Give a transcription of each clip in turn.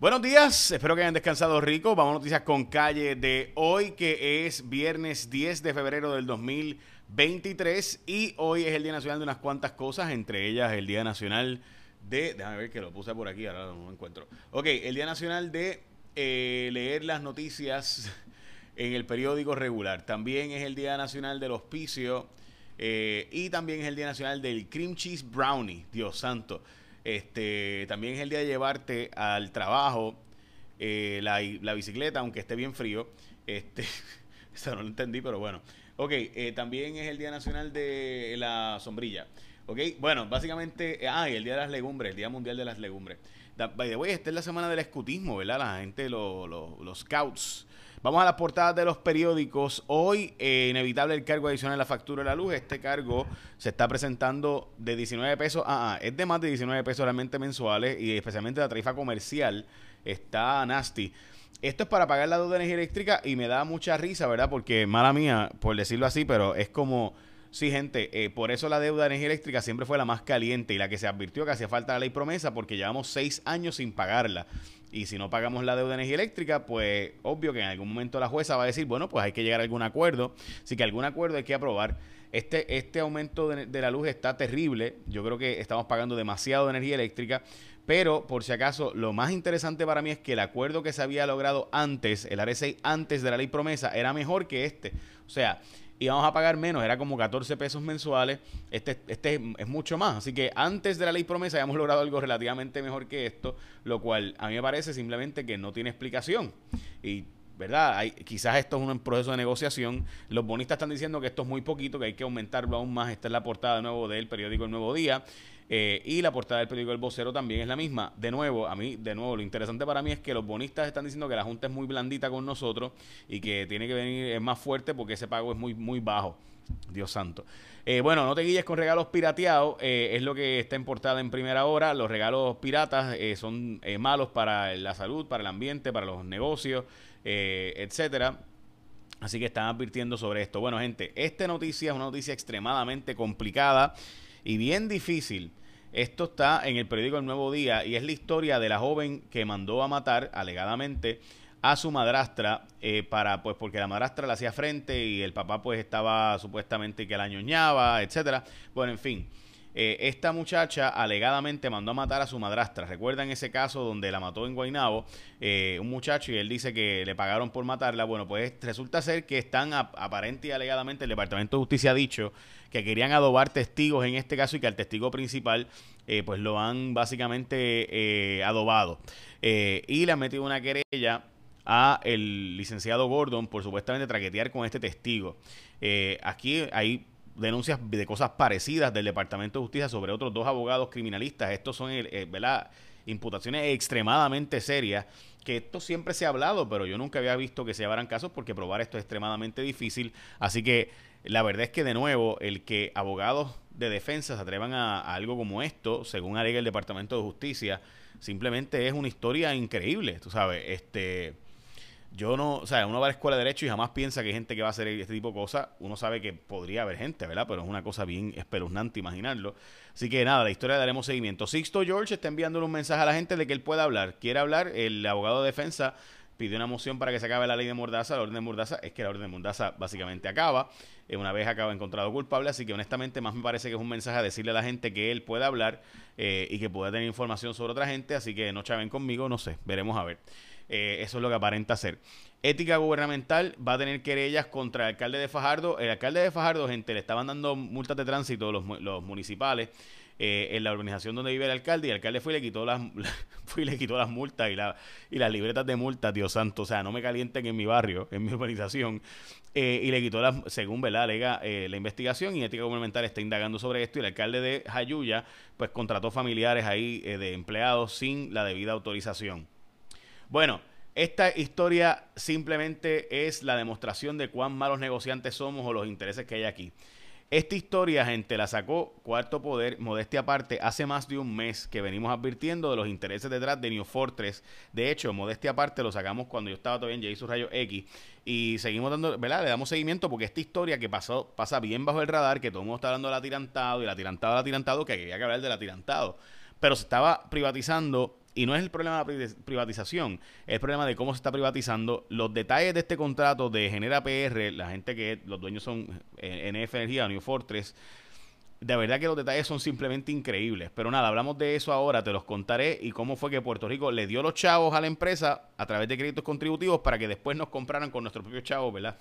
Buenos días, espero que hayan descansado rico. Vamos a noticias con calle de hoy, que es viernes 10 de febrero del 2023 y hoy es el Día Nacional de unas cuantas cosas, entre ellas el Día Nacional de... Déjame ver que lo puse por aquí, ahora no lo encuentro. Ok, el Día Nacional de eh, leer las noticias en el periódico regular. También es el Día Nacional del Hospicio eh, y también es el Día Nacional del Cream Cheese Brownie, Dios santo. Este, también es el día de llevarte al trabajo eh, la, bicicleta, aunque esté bien frío. Este, eso no lo entendí, pero bueno. Ok, eh, también es el Día Nacional de la Sombrilla. Ok, bueno, básicamente, ah, y el Día de las Legumbres, el Día Mundial de las Legumbres. by the way, esta es la semana del escutismo, ¿verdad? La gente, los scouts Vamos a las portadas de los periódicos. Hoy, eh, inevitable el cargo adicional a la factura de la luz. Este cargo se está presentando de 19 pesos. Ah, ah, es de más de 19 pesos realmente mensuales y especialmente la tarifa comercial está nasty. Esto es para pagar la deuda de energía eléctrica y me da mucha risa, ¿verdad? Porque, mala mía, por decirlo así, pero es como... Sí, gente, eh, por eso la deuda de energía eléctrica siempre fue la más caliente y la que se advirtió que hacía falta la ley promesa porque llevamos seis años sin pagarla. Y si no pagamos la deuda de energía eléctrica, pues obvio que en algún momento la jueza va a decir, bueno, pues hay que llegar a algún acuerdo. Así que algún acuerdo hay que aprobar. Este, este aumento de, la luz está terrible. Yo creo que estamos pagando demasiado de energía eléctrica. Pero, por si acaso, lo más interesante para mí es que el acuerdo que se había logrado antes, el RSI antes de la ley promesa, era mejor que este. O sea, íbamos a pagar menos, era como 14 pesos mensuales, este, este es mucho más. Así que antes de la ley promesa habíamos logrado algo relativamente mejor que esto, lo cual a mí me parece simplemente que no tiene explicación. Y ¿verdad? Hay, quizás esto es un proceso de negociación. Los bonistas están diciendo que esto es muy poquito, que hay que aumentarlo aún más. Esta es la portada de nuevo del periódico El Nuevo Día. Eh, y la portada del periódico El Vocero también es la misma. De nuevo, a mí, de nuevo, lo interesante para mí es que los bonistas están diciendo que la Junta es muy blandita con nosotros y que tiene que venir más fuerte porque ese pago es muy, muy bajo. Dios santo. Eh, bueno, no te guilles con regalos pirateados, eh, es lo que está en portada en primera hora. Los regalos piratas son malos para la salud, para el ambiente, para los negocios, etcétera. Así que están advirtiendo sobre esto. Bueno, gente, esta noticia es una noticia extremadamente complicada y bien difícil esto está en el periódico El Nuevo Día y es la historia de la joven que mandó a matar alegadamente a su madrastra eh, para pues porque la madrastra le hacía frente y el papá pues estaba supuestamente que la ñoñaba, etcétera. Bueno, en fin. Eh, esta muchacha alegadamente mandó a matar a su madrastra. ¿Recuerdan ese caso donde la mató en Guainabo? Eh, un muchacho y él dice que le pagaron por matarla. Bueno, pues resulta ser que están aparente y alegadamente el Departamento de Justicia ha dicho que querían adobar testigos en este caso y que al testigo principal eh, pues lo han básicamente adobado. y le han metido una querella a el licenciado Gordon por supuestamente traquetear con este testigo. aquí hay denuncias de cosas parecidas del Departamento de Justicia sobre otros dos abogados criminalistas. Estos son, eh, ¿verdad? Imputaciones extremadamente serias, que esto siempre se ha hablado, pero yo nunca había visto que se llevaran casos porque probar esto es extremadamente difícil. Así que la verdad es que, de nuevo, el que abogados de defensa se atrevan a, a algo como esto, según alega el Departamento de Justicia, simplemente es una historia increíble, tú sabes, este yo no, o sea, uno va a la escuela de Derecho y jamás piensa que hay gente que va a hacer este tipo de cosas. Uno sabe que podría haber gente, ¿verdad? Pero es una cosa bien espeluznante imaginarlo. Así que nada, la historia daremos seguimiento. Sixto George está enviándole un mensaje a la gente de que él pueda hablar. Quiere hablar, el abogado de defensa pidió una moción para que se acabe la ley de Mordaza. La orden de Mordaza es que la orden de Mordaza básicamente acaba. Eh, una vez acaba encontrado culpable. Así que honestamente más me parece que es un mensaje a decirle a la gente que él pueda hablar eh, y que pueda tener información sobre otra gente. Así que no chaven conmigo, no sé, veremos a ver. Eh, eso es lo que aparenta ser. Ética gubernamental va a tener querellas contra el alcalde de Fajardo. El alcalde de Fajardo, gente, le estaban dando multas de tránsito los, los municipales eh, en la urbanización donde vive el alcalde y el alcalde fue y le quitó las, fue y le quitó las multas y, la, y las libretas de multas, Dios santo. O sea, no me calienten en mi barrio, en mi urbanización. Eh, y le quitó las, según ¿verdad? alega la investigación y ética gubernamental está indagando sobre esto y el alcalde de Jayuya pues contrató familiares ahí de empleados sin la debida autorización. Bueno, esta historia simplemente es la demostración de cuán malos negociantes somos o los intereses que hay aquí. Esta historia, gente, la sacó Cuarto Poder, modestia aparte, hace más de un mes que venimos advirtiendo de los intereses detrás de New Fortress. De hecho, modestia aparte, lo sacamos cuando yo estaba todavía en Jason Rayo X. Y seguimos dando, ¿verdad? Le damos seguimiento porque esta historia que pasó, pasa bien bajo el radar, que todo el mundo está hablando del atirantado y el atirantado, el atirantado, que había que hablar del atirantado pero se estaba privatizando Y no es el problema de la privatización, es el problema de cómo se está privatizando. Los detalles de este contrato de Genera PR, la gente que los dueños son eh, NF Energía, New Fortress, de verdad que los detalles son simplemente increíbles. Pero nada, hablamos de eso ahora, te los contaré y cómo fue que Puerto Rico le dio los chavos a la empresa a través de créditos contributivos para que después nos compraran con nuestros propios chavos, ¿verdad?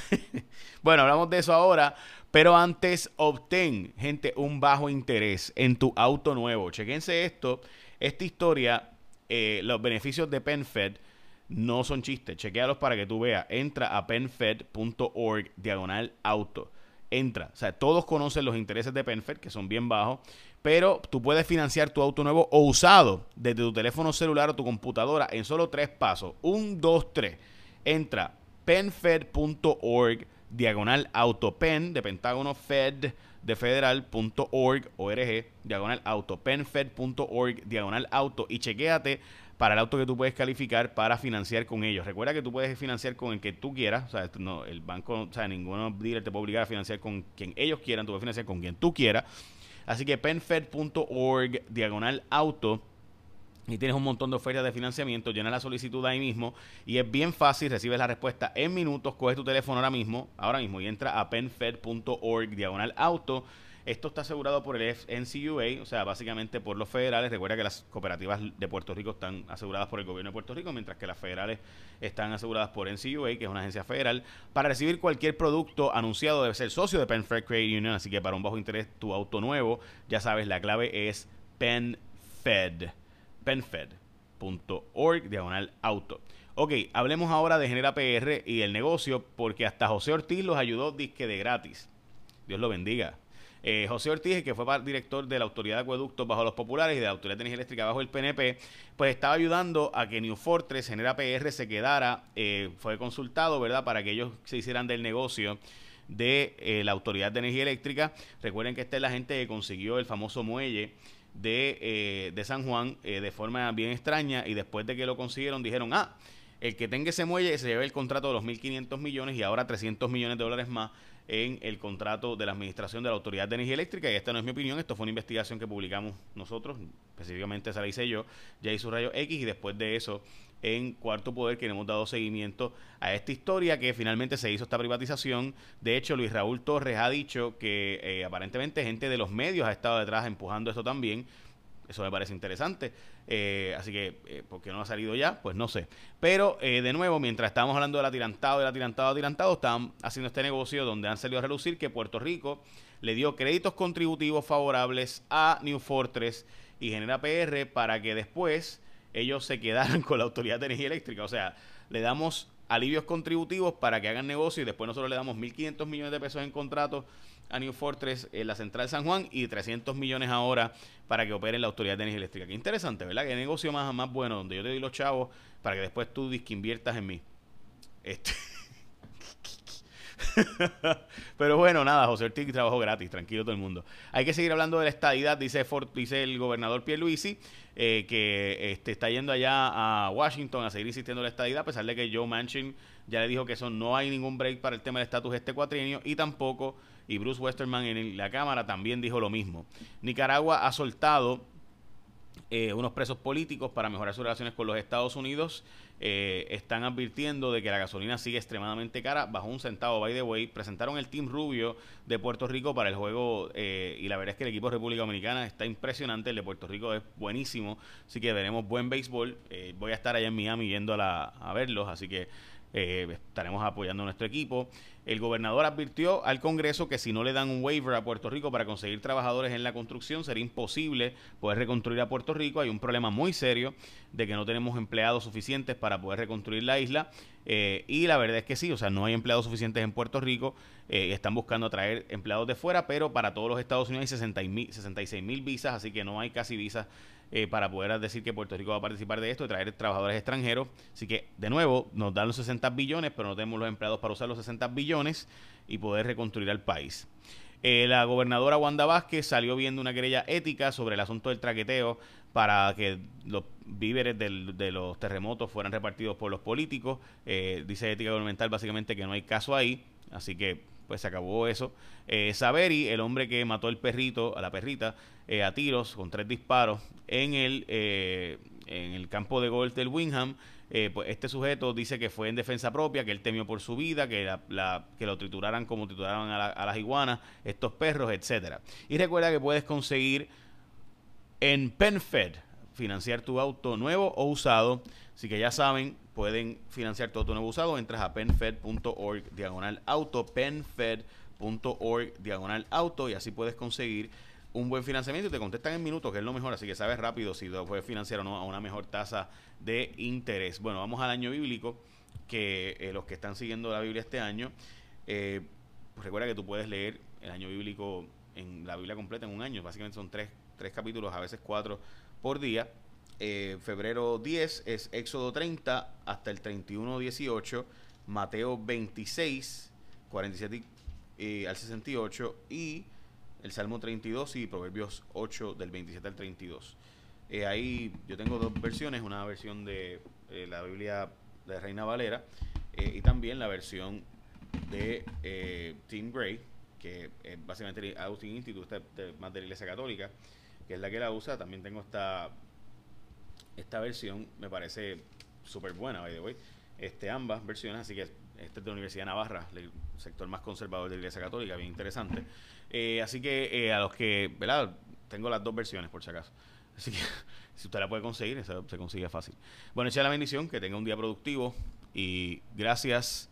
bueno, hablamos de eso ahora, pero antes obtén, gente, un bajo interés en tu auto nuevo. Chequense esto, esta historia, eh, los beneficios de PenFed no son chistes, chequealos para que tú veas. Entra a penfed.org diagonal auto entra. O sea, todos conocen los intereses de PenFed, que son bien bajos, pero tú puedes financiar tu auto nuevo o usado desde tu teléfono celular o tu computadora en solo tres pasos. Un, dos, tres. Entra penfed.org, diagonal autopen, de Pentágono Fed, de federal.org, org, diagonal auto, penfed.org, diagonal auto, y chequéate para el auto que tú puedes calificar para financiar con ellos. Recuerda que tú puedes financiar con el que tú quieras, o sea, no, el banco, o sea, ninguno dealer te puede obligar a financiar con quien ellos quieran, tú puedes financiar con quien tú quieras. Así que penfed.org, diagonal auto, y tienes un montón de ofertas de financiamiento, llena la solicitud ahí mismo y es bien fácil, recibes la respuesta en minutos, coges tu teléfono ahora mismo, ahora mismo y entra a penfed.org diagonal auto esto está asegurado por el NCUA, o sea, básicamente por los federales. Recuerda que las cooperativas de Puerto Rico están aseguradas por el gobierno de Puerto Rico, mientras que las federales están aseguradas por NCUA, que es una agencia federal. Para recibir cualquier producto anunciado debe ser socio de PenFed Credit Union, así que para un bajo interés tu auto nuevo, ya sabes, la clave es PenFed. PenFed.org, diagonal auto. Ok, hablemos ahora de Genera PR y el negocio, porque hasta José Ortiz los ayudó disque de gratis. Dios lo bendiga. Eh, José Ortiz, que fue director de la Autoridad de Acueductos bajo los Populares y de la Autoridad de Energía Eléctrica bajo el PNP, pues estaba ayudando a que New Fortress, Genera PR, se quedara, eh, fue consultado, ¿verdad?, para que ellos se hicieran del negocio de eh, la Autoridad de Energía Eléctrica. Recuerden que esta es la gente que consiguió el famoso muelle de, de San Juan de forma bien extraña y después de que lo consiguieron dijeron, ah, el que tenga ese muelle se lleva el contrato de los 1.500 millones y ahora 300 millones de dólares más en el contrato de la Administración de la Autoridad de Energía Eléctrica. Y esta no es mi opinión, esto fue una investigación que publicamos nosotros, específicamente esa la hice yo, ya hizo rayo X y después de eso en Cuarto Poder que le hemos dado seguimiento a esta historia que finalmente se hizo esta privatización. De hecho, Luis Raúl Torres ha dicho que eh, aparentemente gente de los medios ha estado detrás empujando esto también. Eso me parece interesante. Eh, así que, eh, ¿por qué no ha salido ya? Pues no sé. Pero, eh, de nuevo, mientras estábamos hablando del atirantado, del atirantado, atirantado, estaban haciendo este negocio donde han salido a relucir que Puerto Rico le dio créditos contributivos favorables a New Fortress y Genera PR para que después ellos se quedaran con la Autoridad de Energía Eléctrica. O sea, le damos alivios contributivos para que hagan negocio y después nosotros le damos 1.500 millones de pesos en contratos a New Fortress en la central San Juan y 300 millones ahora para que opere la Autoridad de Energía Eléctrica. Qué interesante, ¿verdad? Qué negocio más, más bueno donde yo te doy los chavos para que después tú que inviertas en mí. Este. Pero bueno, nada, José Ortiz trabajó gratis, tranquilo todo el mundo. Hay que seguir hablando de la estadidad, dice, dice el gobernador Pierluisi, eh, que este, está yendo allá a Washington a seguir insistiendo en la estadidad, a pesar de que Joe Manchin ya le dijo que eso no hay ningún break para el tema del estatus este cuatrienio y tampoco, y Bruce Westerman en la Cámara también dijo lo mismo. Nicaragua ha soltado eh, unos presos políticos para mejorar sus relaciones con los Estados Unidos. Eh, están advirtiendo de que la gasolina sigue extremadamente cara, bajo un centavo, by the way. Presentaron el Team Rubio de Puerto Rico para el juego eh, y la verdad es que el equipo de República Dominicana está impresionante. El de Puerto Rico es buenísimo, así que veremos buen béisbol. voy a estar allá en Miami yendo a, a verlos, así que eh, estaremos apoyando a nuestro equipo. El gobernador advirtió al Congreso que si no le dan un waiver a Puerto Rico para conseguir trabajadores en la construcción, sería imposible poder reconstruir a Puerto Rico. Hay un problema muy serio de que no tenemos empleados suficientes para poder reconstruir la isla. Eh, y la verdad es que sí, o sea, no hay empleados suficientes en Puerto Rico. Eh, están buscando atraer empleados de fuera, pero para todos los Estados Unidos hay 66 mil visas, así que no hay casi visas eh, para poder decir que Puerto Rico va a participar de esto y traer trabajadores extranjeros. Así que, de nuevo, nos dan los 60 billones, pero no tenemos los empleados para usar los 60 billones y poder reconstruir al país. Eh, la gobernadora Wanda Vázquez salió viendo una querella ética sobre el asunto del traqueteo para que los víveres de los terremotos fueran repartidos por los políticos. Eh, dice ética gubernamental básicamente que no hay caso ahí, así que pues se acabó eso. Eh, Saveri, el hombre que mató el perrito, a la perrita, eh, a tiros con tres disparos en el, eh, en el campo de golf del Wingham, eh, pues este sujeto dice que fue en defensa propia, que él temió por su vida, que, la, que lo trituraran como trituraron a, a, las iguanas, estos perros, etcétera. Y recuerda que puedes conseguir en PenFed financiar tu auto nuevo o usado. Así que ya saben, pueden financiar tu nuevo usado. Entras a penfed.org diagonal auto, penfed.org diagonal auto y así puedes conseguir un buen financiamiento y te contestan en minutos, que es lo mejor, así que sabes rápido si lo puedes financiar o no a una mejor tasa de interés. Bueno, vamos al año bíblico, que eh, los que están siguiendo la Biblia este año, eh, pues recuerda que tú puedes leer el año bíblico en la Biblia completa en un año, básicamente son tres, tres capítulos, a veces cuatro por día. Eh, febrero 10 es Éxodo 30 hasta el 31 18, Mateo 26, 47 eh, al 68 y el Salmo 32 y Proverbios 8 del 27 al 32. Eh, ahí yo tengo dos versiones, una versión de eh, la Biblia de Reina Valera eh, y también la versión de eh, Tim Gray, que básicamente el Austin Institute, más de la Iglesia Católica, que es la que la usa. También tengo esta, esta versión, me parece súper buena, by the way. Este, ambas versiones, así que este es de la Universidad de Navarra, el sector más conservador de la Iglesia Católica, bien interesante. Eh, así que eh, a los que, ¿verdad? Tengo las dos versiones por si acaso. Así que si usted la puede conseguir, se consigue fácil. Bueno, echa la bendición, que tenga un día productivo y gracias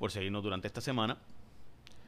por seguirnos durante esta semana.